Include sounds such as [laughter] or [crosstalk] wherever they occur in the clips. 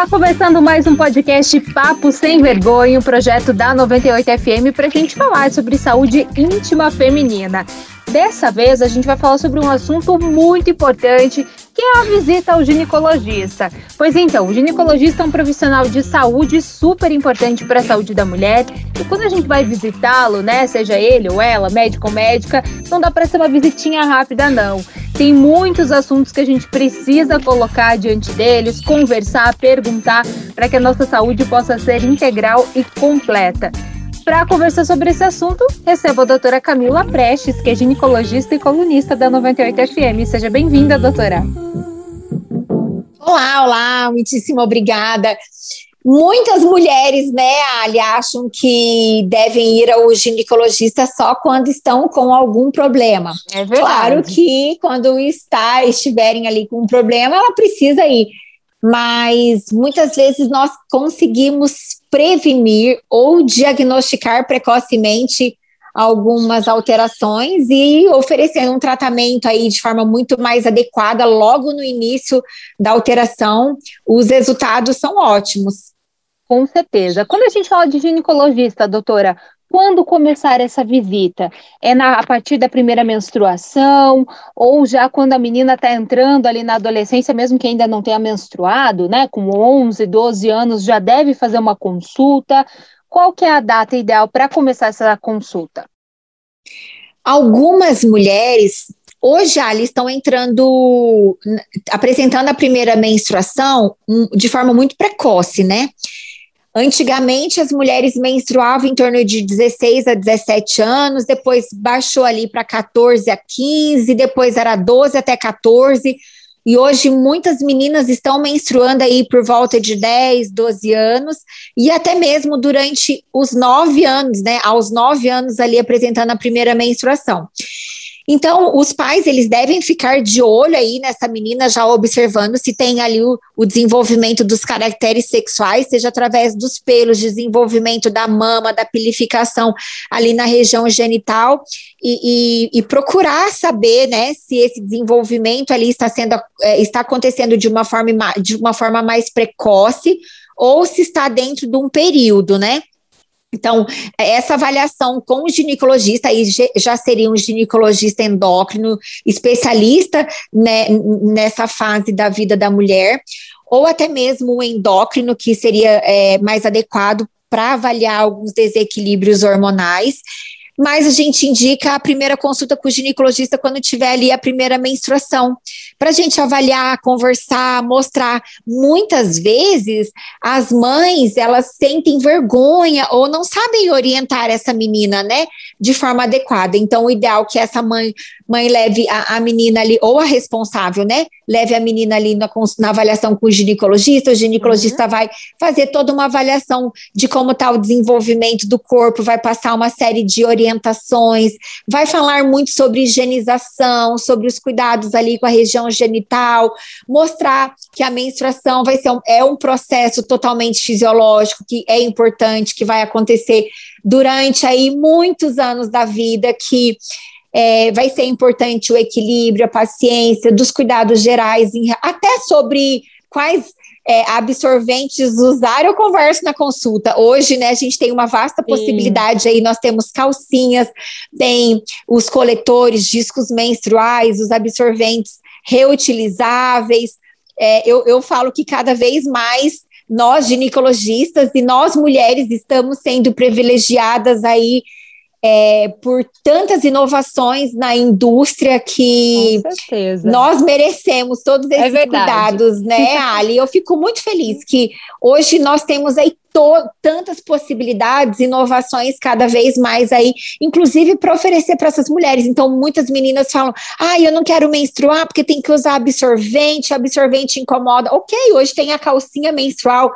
Está começando mais um podcast Papo Sem Vergonha, um projeto da 98 FM para a gente falar sobre saúde íntima feminina. Dessa vez a gente vai falar sobre um assunto muito importante, que é a visita ao ginecologista. Pois então, o ginecologista é um profissional de saúde super importante para a saúde da mulher. E quando a gente vai visitá-lo, né, seja ele ou ela, médico ou médica, não dá para ser uma visitinha rápida não. Tem muitos assuntos que a gente precisa colocar diante deles, conversar, perguntar, para que a nossa saúde possa ser integral e completa. Para conversar sobre esse assunto, recebo a doutora Camila Prestes, que é ginecologista e colunista da 98 FM. Seja bem-vinda, doutora. Olá, olá, muitíssimo obrigada. Muitas mulheres, né, Ali, acham que devem ir ao ginecologista só quando estão com algum problema. É verdade. Claro que quando está, estiverem ali com um problema, ela precisa ir mas muitas vezes nós conseguimos prevenir ou diagnosticar precocemente algumas alterações e oferecendo um tratamento aí de forma muito mais adequada logo no início da alteração, os resultados são ótimos. Com certeza. Quando a gente fala de ginecologista, doutora, quando começar essa visita? É na, a partir da primeira menstruação ou já quando a menina está entrando ali na adolescência, mesmo que ainda não tenha menstruado, né? Com 11, 12 anos, já deve fazer uma consulta. Qual que é a data ideal para começar essa consulta? Algumas mulheres hoje já estão entrando, apresentando a primeira menstruação de forma muito precoce, né? Antigamente, as mulheres menstruavam em torno de 16 a 17 anos, depois baixou ali para 14 a 15, depois era 12 até 14. E hoje muitas meninas estão menstruando aí por volta de 10, 12 anos, e até mesmo durante os 9 anos, né? Aos 9 anos ali apresentando a primeira menstruação. Então, os pais, eles devem ficar de olho aí nessa menina, já observando se tem ali o, o desenvolvimento dos caracteres sexuais, seja através dos pelos, desenvolvimento da mama, da pilificação ali na região genital, e, e, e, procurar saber, né, se esse desenvolvimento ali está sendo, é, está acontecendo de uma forma, de uma forma mais precoce, ou se está dentro de um período, né? Então, essa avaliação com o ginecologista, aí já seria um ginecologista endócrino, especialista né, nessa fase da vida da mulher, ou até mesmo um endócrino, que seria é, mais adequado para avaliar alguns desequilíbrios hormonais mas a gente indica a primeira consulta com o ginecologista quando tiver ali a primeira menstruação, para a gente avaliar, conversar, mostrar. Muitas vezes as mães elas sentem vergonha ou não sabem orientar essa menina, né, de forma adequada. Então, o ideal é que essa mãe mãe leve a, a menina ali ou a responsável, né, leve a menina ali na, na avaliação com o ginecologista. O ginecologista uhum. vai fazer toda uma avaliação de como está o desenvolvimento do corpo, vai passar uma série de orientações vai falar muito sobre higienização, sobre os cuidados ali com a região genital, mostrar que a menstruação vai ser um, é um processo totalmente fisiológico, que é importante, que vai acontecer durante aí muitos anos da vida, que é, vai ser importante o equilíbrio, a paciência, dos cuidados gerais, em, até sobre quais é, absorventes usar, eu converso na consulta. Hoje, né, a gente tem uma vasta possibilidade aí, nós temos calcinhas, tem os coletores, discos menstruais, os absorventes reutilizáveis. É, eu, eu falo que cada vez mais nós ginecologistas e nós mulheres estamos sendo privilegiadas aí é, por tantas inovações na indústria que nós merecemos todos esses é cuidados, né, [laughs] Ali? Eu fico muito feliz que hoje nós temos aí tantas possibilidades, inovações cada vez mais aí, inclusive para oferecer para essas mulheres. Então, muitas meninas falam: ah, eu não quero menstruar porque tem que usar absorvente, absorvente incomoda. Ok, hoje tem a calcinha menstrual,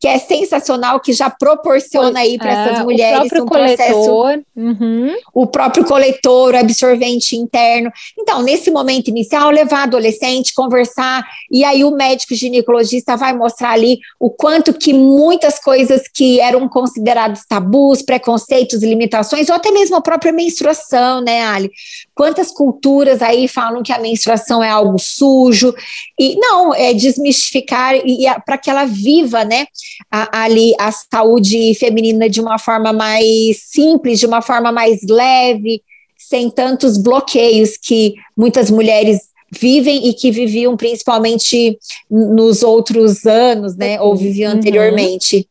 que é sensacional, que já proporciona aí para essas é, mulheres um coletor. processo. Uhum. O próprio coletor, o absorvente interno. Então, nesse momento inicial, levar adolescente, conversar, e aí o médico ginecologista vai mostrar ali o quanto que muitas coisas coisas que eram considerados tabus, preconceitos, limitações, ou até mesmo a própria menstruação, né, Ali? Quantas culturas aí falam que a menstruação é algo sujo? E não, é desmistificar e, e para que ela viva, né, a, ali a saúde feminina de uma forma mais simples, de uma forma mais leve, sem tantos bloqueios que muitas mulheres vivem e que viviam principalmente nos outros anos, né? Ou viviam uhum. anteriormente.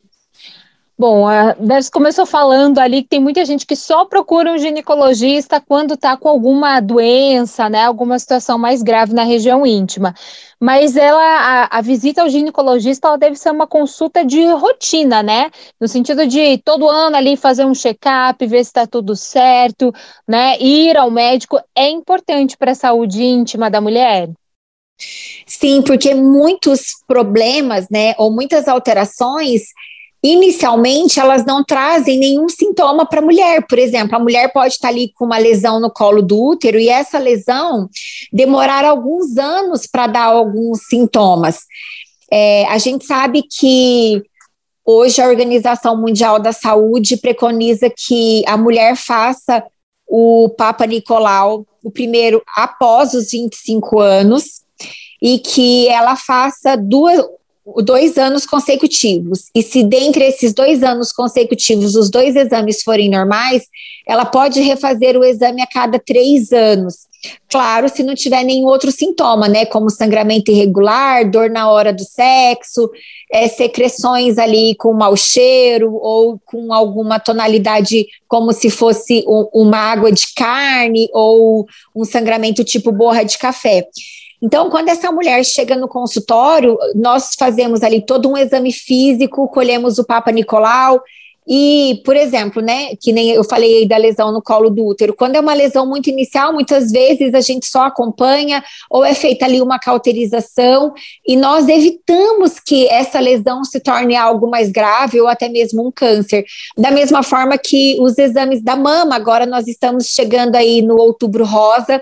Bom, a Ders começou falando ali que tem muita gente que só procura um ginecologista quando está com alguma doença, né, alguma situação mais grave na região íntima. Mas ela, a, a, visita ao ginecologista, ela deve ser uma consulta de rotina, né? No sentido de todo ano ali fazer um check-up, ver se está tudo certo, né? Ir ao médico é importante para a saúde íntima da mulher. Sim, porque muitos problemas, né, ou muitas alterações inicialmente elas não trazem nenhum sintoma para a mulher. Por exemplo, a mulher pode estar ali com uma lesão no colo do útero e essa lesão demorar alguns anos para dar alguns sintomas. É, a gente sabe que hoje a Organização Mundial da Saúde preconiza que a mulher faça o Papa Nicolau, o primeiro após os 25 anos, e que ela faça duas, dois anos consecutivos. E se dentre esses dois anos consecutivos os dois exames forem normais, ela pode refazer o exame a cada três anos. Claro, se não tiver nenhum outro sintoma, né? Como sangramento irregular, dor na hora do sexo, é, secreções ali com mau cheiro ou com alguma tonalidade como se fosse um, uma água de carne ou um sangramento tipo borra de café. Então, quando essa mulher chega no consultório, nós fazemos ali todo um exame físico, colhemos o Papa Nicolau. E, por exemplo, né, que nem eu falei aí da lesão no colo do útero, quando é uma lesão muito inicial, muitas vezes a gente só acompanha ou é feita ali uma cauterização e nós evitamos que essa lesão se torne algo mais grave ou até mesmo um câncer. Da mesma forma que os exames da mama, agora nós estamos chegando aí no outubro rosa,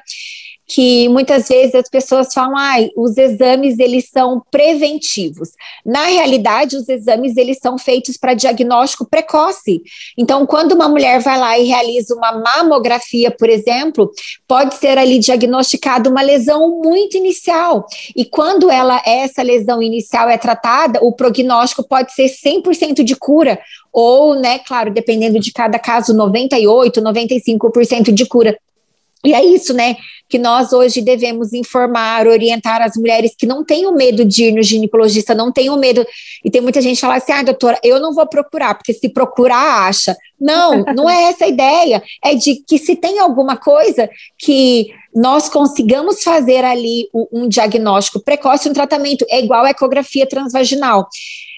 que muitas vezes as pessoas falam, ah, os exames eles são preventivos. Na realidade, os exames eles são feitos para diagnóstico precoce. Então, quando uma mulher vai lá e realiza uma mamografia, por exemplo, pode ser ali diagnosticada uma lesão muito inicial. E quando ela essa lesão inicial é tratada, o prognóstico pode ser 100% de cura ou, né, claro, dependendo de cada caso, 98, 95% de cura. E é isso, né? Que nós hoje devemos informar, orientar as mulheres que não tenham medo de ir no ginecologista, não tenham medo. E tem muita gente que fala assim: ah, doutora, eu não vou procurar, porque se procurar, acha. Não, [laughs] não é essa a ideia. É de que se tem alguma coisa que nós consigamos fazer ali um diagnóstico precoce, um tratamento, é igual a ecografia transvaginal.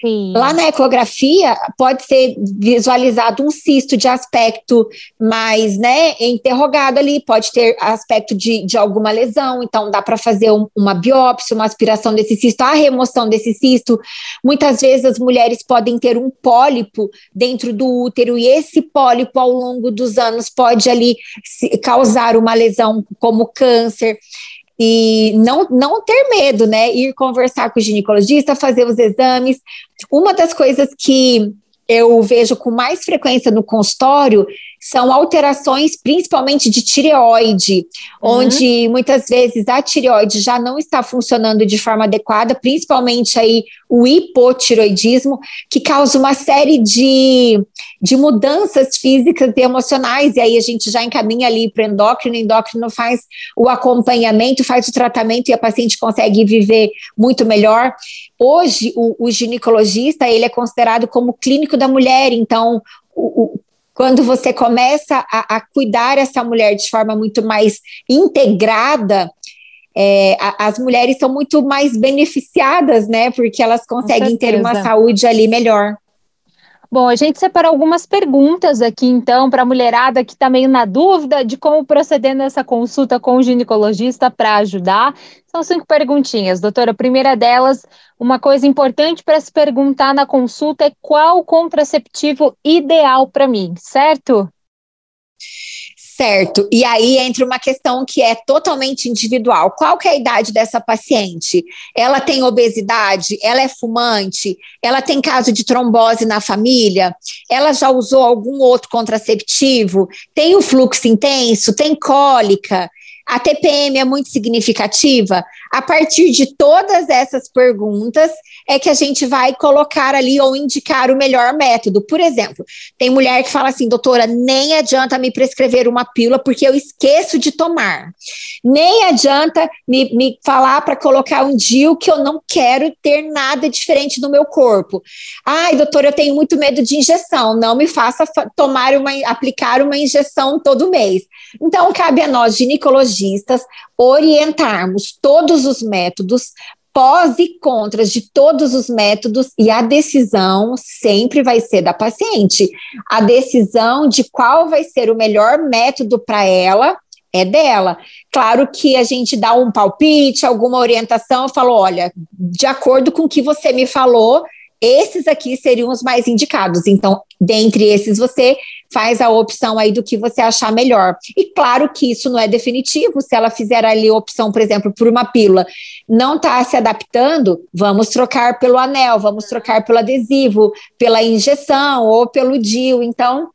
Sim. Lá na ecografia pode ser visualizado um cisto de aspecto mais, né, interrogado ali, pode ter aspecto de, de alguma lesão, então dá para fazer um, uma biópsia, uma aspiração desse cisto, a remoção desse cisto. Muitas vezes as mulheres podem ter um pólipo dentro do útero e esse pólipo ao longo dos anos pode ali causar uma lesão como câncer e não, não ter medo, né? Ir conversar com o ginecologista, fazer os exames. Uma das coisas que eu vejo com mais frequência no consultório são alterações, principalmente de tireoide, uhum. onde muitas vezes a tireoide já não está funcionando de forma adequada, principalmente aí o hipotiroidismo, que causa uma série de, de mudanças físicas e emocionais, e aí a gente já encaminha ali para o endócrino, o endócrino faz o acompanhamento, faz o tratamento e a paciente consegue viver muito melhor. Hoje, o, o ginecologista, ele é considerado como clínico da mulher, então o, o, quando você começa a, a cuidar essa mulher de forma muito mais integrada, é, a, as mulheres são muito mais beneficiadas, né? Porque elas conseguem ter uma saúde ali melhor. Bom, a gente separou algumas perguntas aqui, então, para a mulherada que está meio na dúvida de como proceder nessa consulta com o ginecologista para ajudar. São cinco perguntinhas, doutora. A primeira delas, uma coisa importante para se perguntar na consulta é qual o contraceptivo ideal para mim, certo? Certo. E aí entra uma questão que é totalmente individual. Qual que é a idade dessa paciente? Ela tem obesidade? Ela é fumante? Ela tem caso de trombose na família? Ela já usou algum outro contraceptivo? Tem o fluxo intenso? Tem cólica? A TPM é muito significativa? A partir de todas essas perguntas, é que a gente vai colocar ali ou indicar o melhor método. Por exemplo, tem mulher que fala assim, doutora, nem adianta me prescrever uma pílula porque eu esqueço de tomar. Nem adianta me, me falar para colocar um DIU que eu não quero ter nada diferente no meu corpo. Ai, doutora, eu tenho muito medo de injeção. Não me faça tomar uma, aplicar uma injeção todo mês. Então, cabe a nós, ginecologistas, orientarmos todos os métodos pós e contras de todos os métodos e a decisão sempre vai ser da paciente. A decisão de qual vai ser o melhor método para ela é dela. Claro que a gente dá um palpite, alguma orientação, falou, olha, de acordo com o que você me falou, esses aqui seriam os mais indicados. Então, dentre esses, você faz a opção aí do que você achar melhor. E claro que isso não é definitivo. Se ela fizer ali opção, por exemplo, por uma pílula, não está se adaptando, vamos trocar pelo anel, vamos trocar pelo adesivo, pela injeção ou pelo DIU. Então,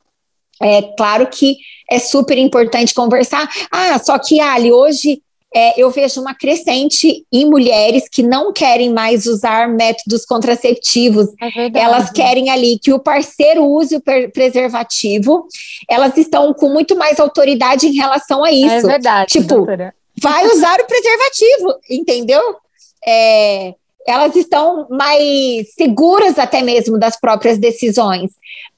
é claro que é super importante conversar. Ah, só que, Ali, hoje é, eu vejo uma crescente em mulheres que não querem mais usar métodos contraceptivos. É elas querem ali que o parceiro use o preservativo. Elas estão com muito mais autoridade em relação a isso. É verdade. Tipo, doutora. vai usar o preservativo, entendeu? É, elas estão mais seguras até mesmo das próprias decisões.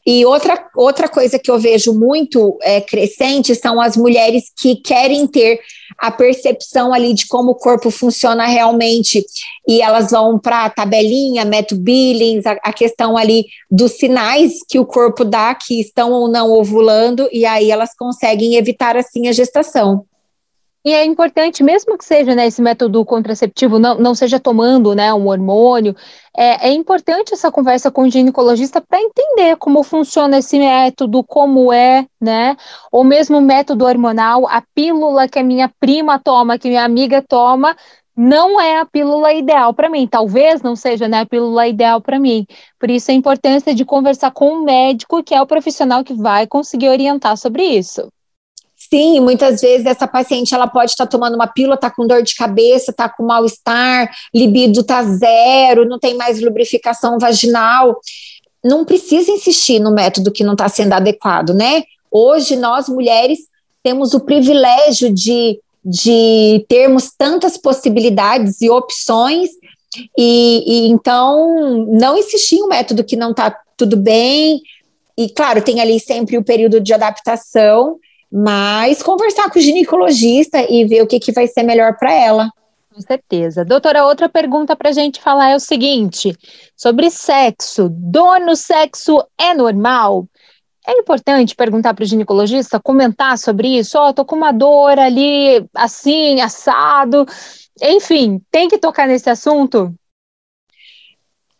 E outra, outra coisa que eu vejo muito é, crescente são as mulheres que querem ter a percepção ali de como o corpo funciona realmente. E elas vão para a tabelinha, método Billings, a, a, questão ali dos sinais que o corpo dá, que estão ou não ovulando, e aí elas conseguem evitar assim a gestação. E é importante, mesmo que seja né, esse método contraceptivo, não, não seja tomando né, um hormônio, é, é importante essa conversa com o ginecologista para entender como funciona esse método, como é, né? Ou mesmo o método hormonal, a pílula que a minha prima toma, que minha amiga toma, não é a pílula ideal para mim. Talvez não seja né, a pílula ideal para mim. Por isso a importância de conversar com o médico, que é o profissional que vai conseguir orientar sobre isso. Sim, muitas vezes essa paciente ela pode estar tá tomando uma pílula, tá com dor de cabeça, tá com mal-estar, libido tá zero, não tem mais lubrificação vaginal. Não precisa insistir no método que não está sendo adequado, né? Hoje nós mulheres temos o privilégio de, de termos tantas possibilidades e opções e, e, então não insistir em um método que não está tudo bem. E claro, tem ali sempre o período de adaptação, mas conversar com o ginecologista e ver o que, que vai ser melhor para ela. Com certeza. Doutora, outra pergunta para a gente falar é o seguinte: sobre sexo. Dor no sexo é normal? É importante perguntar para o ginecologista, comentar sobre isso. Ó, oh, tô com uma dor ali, assim, assado. Enfim, tem que tocar nesse assunto?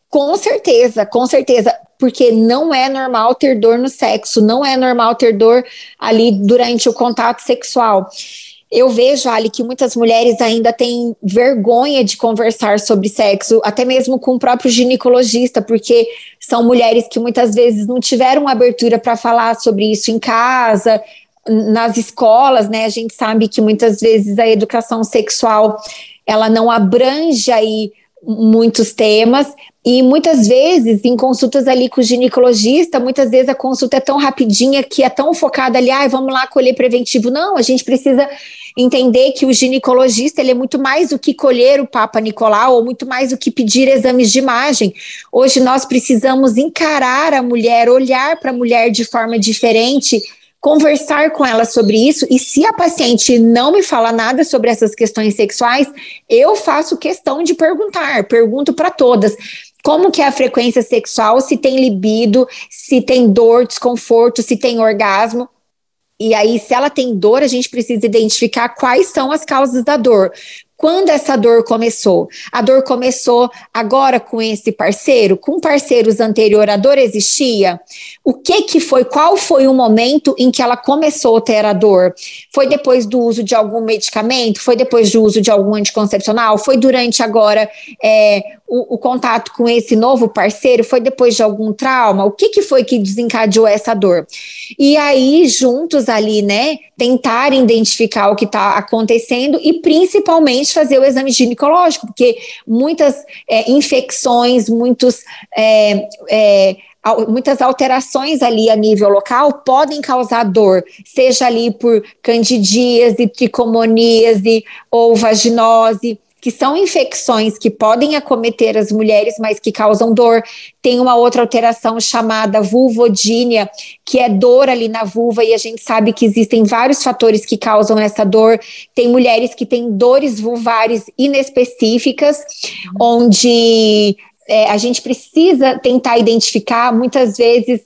Com certeza, com certeza porque não é normal ter dor no sexo, não é normal ter dor ali durante o contato sexual. Eu vejo, Ali, que muitas mulheres ainda têm vergonha de conversar sobre sexo, até mesmo com o próprio ginecologista, porque são mulheres que muitas vezes não tiveram abertura para falar sobre isso em casa, nas escolas, né? A gente sabe que muitas vezes a educação sexual ela não abrange aí muitos temas, e muitas vezes, em consultas ali com o ginecologista, muitas vezes a consulta é tão rapidinha que é tão focada ali, ah, vamos lá colher preventivo. Não, a gente precisa entender que o ginecologista ele é muito mais do que colher o Papa Nicolau, ou muito mais do que pedir exames de imagem. Hoje nós precisamos encarar a mulher, olhar para a mulher de forma diferente conversar com ela sobre isso e se a paciente não me fala nada sobre essas questões sexuais, eu faço questão de perguntar, pergunto para todas como que é a frequência sexual, se tem libido, se tem dor, desconforto, se tem orgasmo. E aí, se ela tem dor, a gente precisa identificar quais são as causas da dor. Quando essa dor começou? A dor começou agora com esse parceiro? Com parceiros anterior, a dor existia? O que que foi? Qual foi o momento em que ela começou a ter a dor? Foi depois do uso de algum medicamento? Foi depois do uso de algum anticoncepcional? Foi durante agora é, o, o, contato com esse novo parceiro? Foi depois de algum trauma? O que que foi que desencadeou essa dor? E aí, juntos ali, né, tentar identificar o que está acontecendo e principalmente fazer o exame ginecológico, porque muitas é, infecções, muitos. É, é, muitas alterações ali a nível local podem causar dor, seja ali por candidíase, tricomoníase ou vaginose que são infecções que podem acometer as mulheres, mas que causam dor. Tem uma outra alteração chamada vulvodínia, que é dor ali na vulva, e a gente sabe que existem vários fatores que causam essa dor. Tem mulheres que têm dores vulvares inespecíficas, onde é, a gente precisa tentar identificar, muitas vezes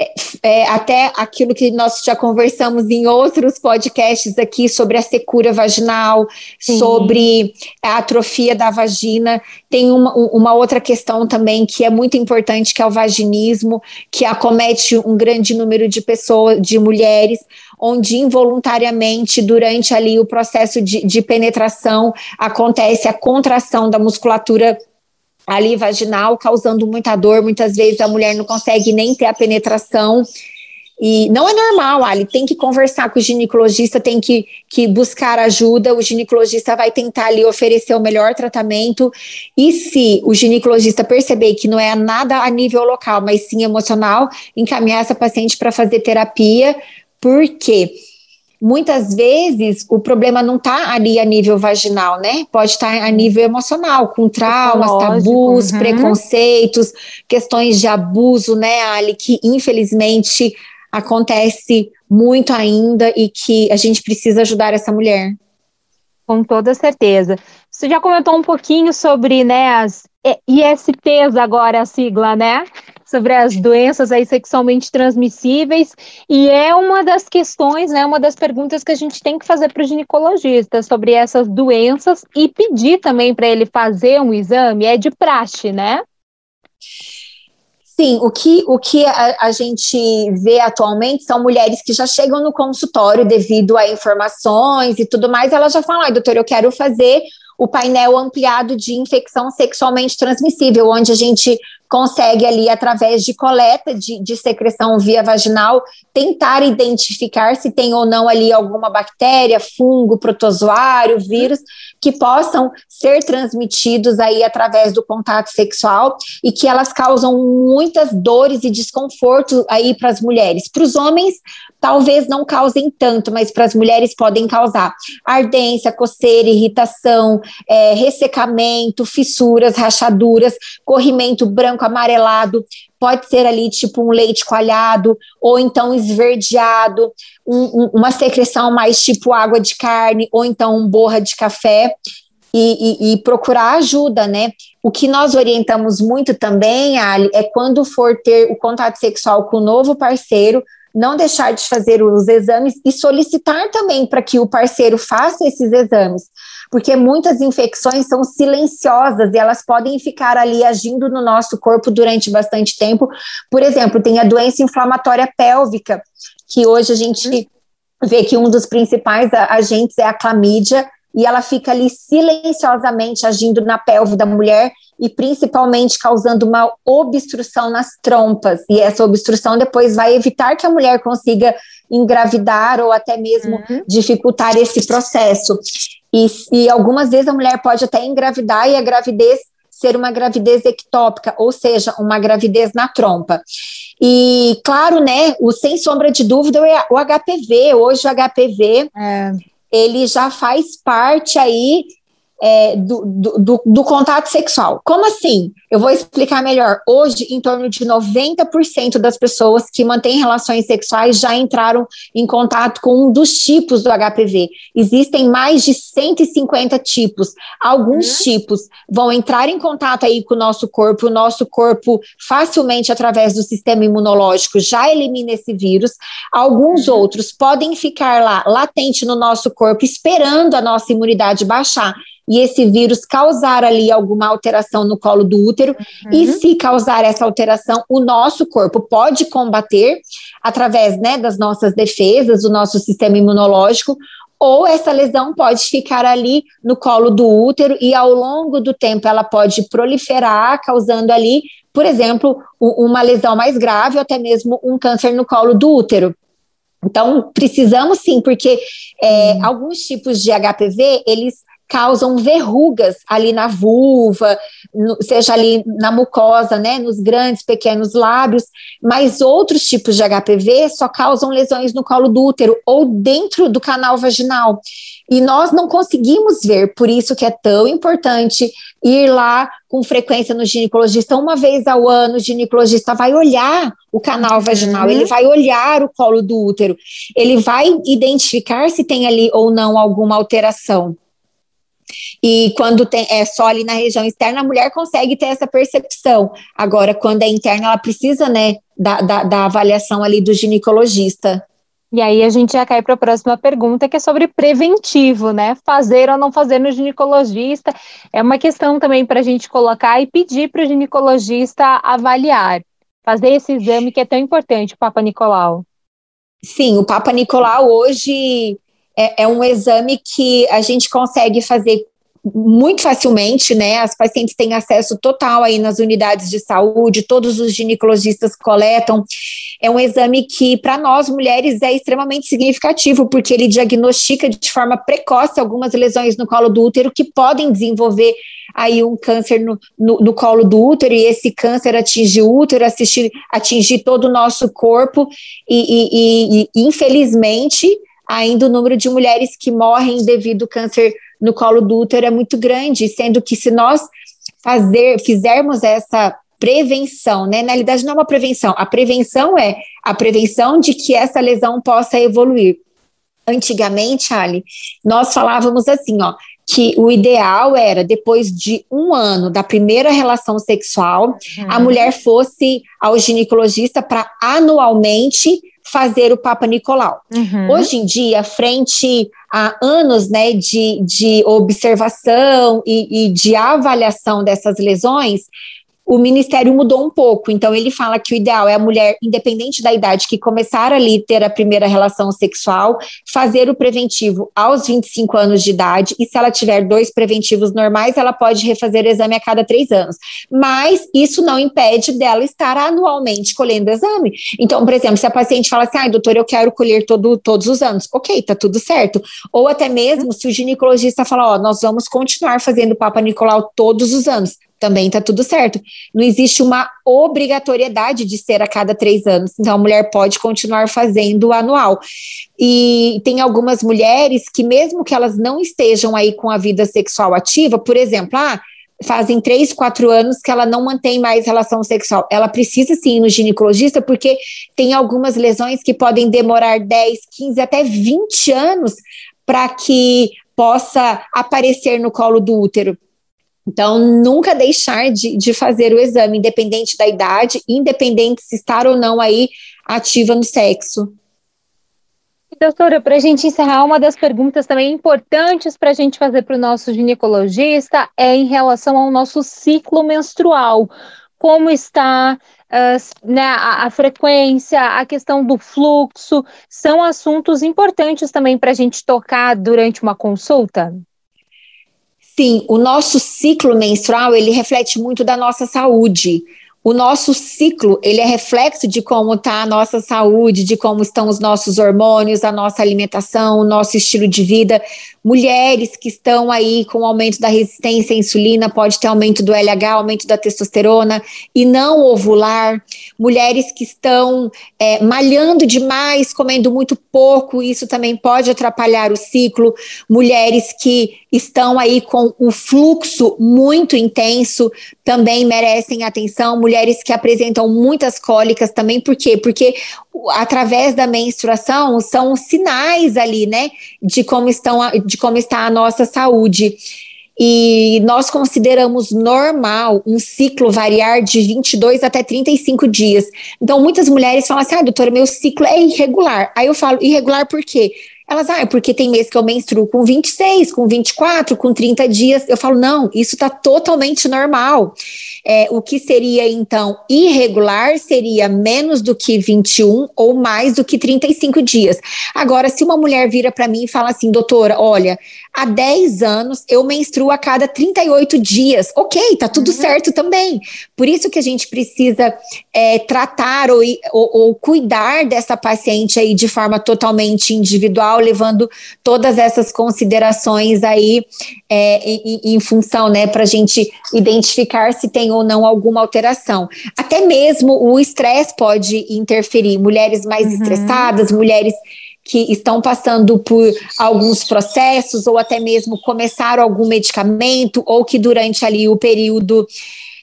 é, é, até aquilo que nós já conversamos em outros podcasts aqui sobre a secura vaginal, Sim. sobre a atrofia da vagina. Tem uma, uma outra questão também que é muito importante, que é o vaginismo, que acomete um grande número de pessoas, de mulheres, onde involuntariamente, durante ali o processo de, de penetração, acontece a contração da musculatura ali vaginal, causando muita dor. Muitas vezes a mulher não consegue nem ter a penetração. E não é normal, Ali. Tem que conversar com o ginecologista, tem que, que buscar ajuda. O ginecologista vai tentar ali oferecer o melhor tratamento. E se o ginecologista perceber que não é nada a nível local, mas sim emocional, encaminhar essa paciente para fazer terapia. Por quê? Muitas vezes o problema não está ali a nível vaginal, né? Pode estar tá a nível emocional, com traumas, tabus, uhum. preconceitos, questões de abuso, né, Ali, que infelizmente acontece muito ainda e que a gente precisa ajudar essa mulher. Com toda certeza. Você já comentou um pouquinho sobre né, as ISTs agora, a sigla, né? sobre as doenças aí sexualmente transmissíveis, e é uma das questões, né, uma das perguntas que a gente tem que fazer para o ginecologista sobre essas doenças e pedir também para ele fazer um exame, é de praxe, né? Sim, o que, o que a, a, gente vê atualmente são mulheres que já chegam no consultório devido a informações e tudo mais, elas já falam, ai, doutor, eu quero fazer o painel ampliado de infecção sexualmente transmissível, onde a gente consegue ali, através de coleta de, de, secreção via vaginal, tentar identificar se tem ou não ali alguma bactéria, fungo, protozoário, vírus, que possam ser transmitidos aí através do contato sexual e que elas causam muitas dores e desconforto aí para as mulheres. Para os homens, talvez não causem tanto, mas para as mulheres podem causar ardência, coceira, irritação, é, ressecamento, fissuras, rachaduras, corrimento branco amarelado, pode ser ali tipo um leite coalhado, ou então esverdeado, um, um, uma secreção mais tipo água de carne, ou então um borra de café. E, e, e, procurar ajuda, né? O que nós orientamos muito também, Ali, é quando for ter o contato sexual com o novo parceiro, não deixar de fazer os exames e solicitar também para que o parceiro faça esses exames, porque muitas infecções são silenciosas e elas podem ficar ali agindo no nosso corpo durante bastante tempo. Por exemplo, tem a doença inflamatória pélvica, que hoje a gente uhum. vê que um dos principais agentes é a clamídia, e ela fica ali silenciosamente agindo na pelve da mulher e principalmente causando uma obstrução nas trompas. E essa obstrução depois vai evitar que a mulher consiga engravidar ou até mesmo uhum. dificultar esse processo. E, e algumas vezes a mulher pode até engravidar e a gravidez ser uma gravidez ectópica, ou seja, uma gravidez na trompa. E claro, né, o sem sombra de dúvida é o HPV. Hoje o HPV é. ele já faz parte aí é, do, do, do, contato sexual. Como assim? Eu vou explicar melhor. Hoje, em torno de 90% das pessoas que mantêm relações sexuais já entraram em contato com um dos tipos do HPV. Existem mais de 150 tipos. Alguns uhum. tipos vão entrar em contato aí com o nosso corpo, o nosso corpo facilmente através do sistema imunológico já elimina esse vírus. Alguns uhum. outros podem ficar lá latente no nosso corpo esperando a nossa imunidade baixar e esse vírus causar ali alguma alteração no colo do útero, uhum. e se causar essa alteração, o nosso corpo pode combater através né, das nossas defesas, do nosso sistema imunológico, ou essa lesão pode ficar ali no colo do útero e ao longo do tempo ela pode proliferar, causando ali, por exemplo, uma lesão mais grave ou até mesmo um câncer no colo do útero. Então, precisamos sim, porque é, alguns tipos de HPV, eles causam verrugas ali na vulva, no, seja ali na mucosa, né, nos grandes, pequenos lábios, mas outros tipos de HPV só causam lesões no colo do útero ou dentro do canal vaginal. E nós não conseguimos ver, por isso que é tão importante ir lá com frequência no ginecologista, uma vez ao ano, o ginecologista vai olhar o canal uhum. vaginal, ele vai olhar o colo do útero, ele vai identificar se tem ali ou não alguma alteração. E quando tem, é só ali na região externa, a mulher consegue ter essa percepção. Agora, quando é interna, ela precisa, né, da, da, da avaliação ali do ginecologista. E aí a gente já cai para a próxima pergunta, que é sobre preventivo, né? Fazer ou não fazer no ginecologista. É uma questão também para a gente colocar e pedir para o ginecologista avaliar. Fazer esse exame que é tão importante, o Papa Nicolau. Sim, o Papa Nicolau hoje é, é um exame que a gente consegue fazer muito facilmente, né? As pacientes têm acesso total aí nas unidades de saúde, todos os ginecologistas coletam. É um exame que, para nós mulheres, é extremamente significativo, porque ele diagnostica de forma precoce algumas lesões no colo do útero que podem desenvolver aí um câncer no, no, no colo do útero, e esse câncer atingir o útero, assistir, atingir todo o nosso corpo, e, e, e, e infelizmente ainda o número de mulheres que morrem devido ao câncer no colo do útero é muito grande, sendo que se nós fazer, fizermos essa prevenção, né? Na realidade, não é uma prevenção. A prevenção é a prevenção de que essa lesão possa evoluir. Antigamente, Ali, nós falávamos assim, ó, que o ideal era, depois de um ano da primeira relação sexual, uhum. a mulher fosse ao ginecologista para anualmente fazer o Papa Nicolau. Uhum. Hoje em dia, frente a anos né, de, de observação e, e de avaliação dessas lesões, o Ministério mudou um pouco. Então, ele fala que o ideal é a mulher, independente da idade, que começar ali ter a primeira relação sexual, fazer o preventivo aos 25 anos de idade, e se ela tiver dois preventivos normais, ela pode refazer o exame a cada três anos. Mas isso não impede dela estar anualmente colhendo exame. Então, por exemplo, se a paciente fala assim, ai, doutor, eu quero colher todo, todos os anos, ok, tá tudo certo. Ou até mesmo se o ginecologista falar, ó, nós vamos continuar fazendo Papa Nicolau todos os anos também está tudo certo. Não existe uma obrigatoriedade de ser a cada três anos, então a mulher pode continuar fazendo o anual. E tem algumas mulheres que, mesmo que elas não estejam aí com a vida sexual ativa, por exemplo, ah, fazem três, quatro anos que ela não mantém mais relação sexual. Ela precisa sim ir no ginecologista, porque tem algumas lesões que podem demorar 10, 15, até 20 anos para que possa aparecer no colo do útero. Então, nunca deixar de, de fazer o exame, independente da idade, independente se estar ou não aí ativa no sexo. Doutora, para a gente encerrar, uma das perguntas também importantes para a gente fazer para o nosso ginecologista é em relação ao nosso ciclo menstrual. Como está uh, né, a, a, frequência, a questão do fluxo, são assuntos importantes também para a gente tocar durante uma consulta? Sim, o nosso ciclo menstrual, ele reflete muito da nossa saúde. O nosso ciclo, ele é reflexo de como está a nossa saúde, de como estão os nossos hormônios, a nossa alimentação, o nosso estilo de vida. Mulheres que estão aí com aumento da resistência à insulina, pode ter aumento do LH, aumento da testosterona e não ovular. Mulheres que estão é, malhando demais, comendo muito pouco, isso também pode atrapalhar o ciclo. Mulheres que estão aí com o fluxo muito intenso também merecem atenção. Mulheres que apresentam muitas cólicas também, por quê? Porque através da menstruação são sinais ali, né, de como estão de como está a nossa saúde. E nós consideramos normal um ciclo variar de 22 até 35 dias. Então, muitas mulheres falam assim: ah, doutora, meu ciclo é irregular. Aí eu falo, irregular por quê? Elas, ah, é porque tem mês que eu menstruo com 26, com 24, com 30 dias. Eu falo, não, isso está totalmente normal. É, o que seria, então, irregular seria menos do que 21 ou mais do que 35 dias. Agora, se uma mulher vira para mim e fala assim, doutora, olha, há 10 anos eu menstruo a cada 38 dias. Ok, tá tudo uhum. certo também. Por isso que a gente precisa é, tratar ou, ou, ou, cuidar dessa paciente aí de forma totalmente individual, levando todas essas considerações aí é, em, em, função, né, para a gente identificar se tem ou não alguma alteração. Até mesmo o estresse pode interferir. Mulheres mais uhum. estressadas, mulheres que estão passando por alguns processos ou até mesmo começaram algum medicamento ou que durante ali o período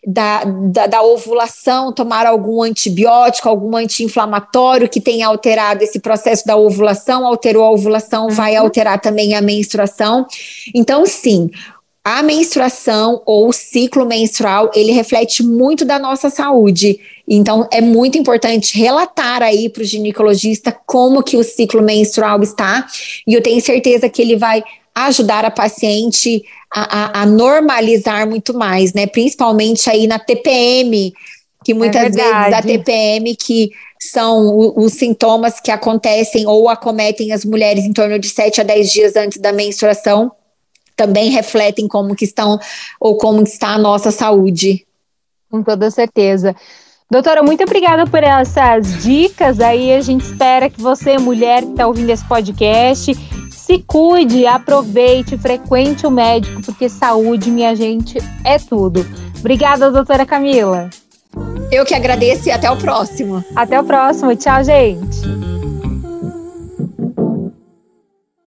da, da, da, ovulação tomar algum antibiótico, algum anti-inflamatório que tenha alterado esse processo da ovulação, alterou a ovulação, uhum. vai alterar também a menstruação. Então, sim, a menstruação ou o ciclo menstrual, ele reflete muito da nossa saúde. Então, é muito importante relatar aí para o ginecologista como que o ciclo menstrual está, e eu tenho certeza que ele vai ajudar a paciente a, a, a normalizar muito mais, né? Principalmente aí na TPM, que muitas é vezes a TPM que são os sintomas que acontecem ou acometem as mulheres em torno de 7 a 10 dias antes da menstruação, também refletem como que estão ou como está a nossa saúde. Com toda certeza. Doutora, muito obrigada por essas dicas. Aí a gente espera que você, mulher que está ouvindo esse podcast, se cuide, aproveite, frequente o médico, porque saúde, minha gente, é tudo. Obrigada, doutora Camila. Eu que agradeço e até o próximo. Até o próximo. Tchau, gente.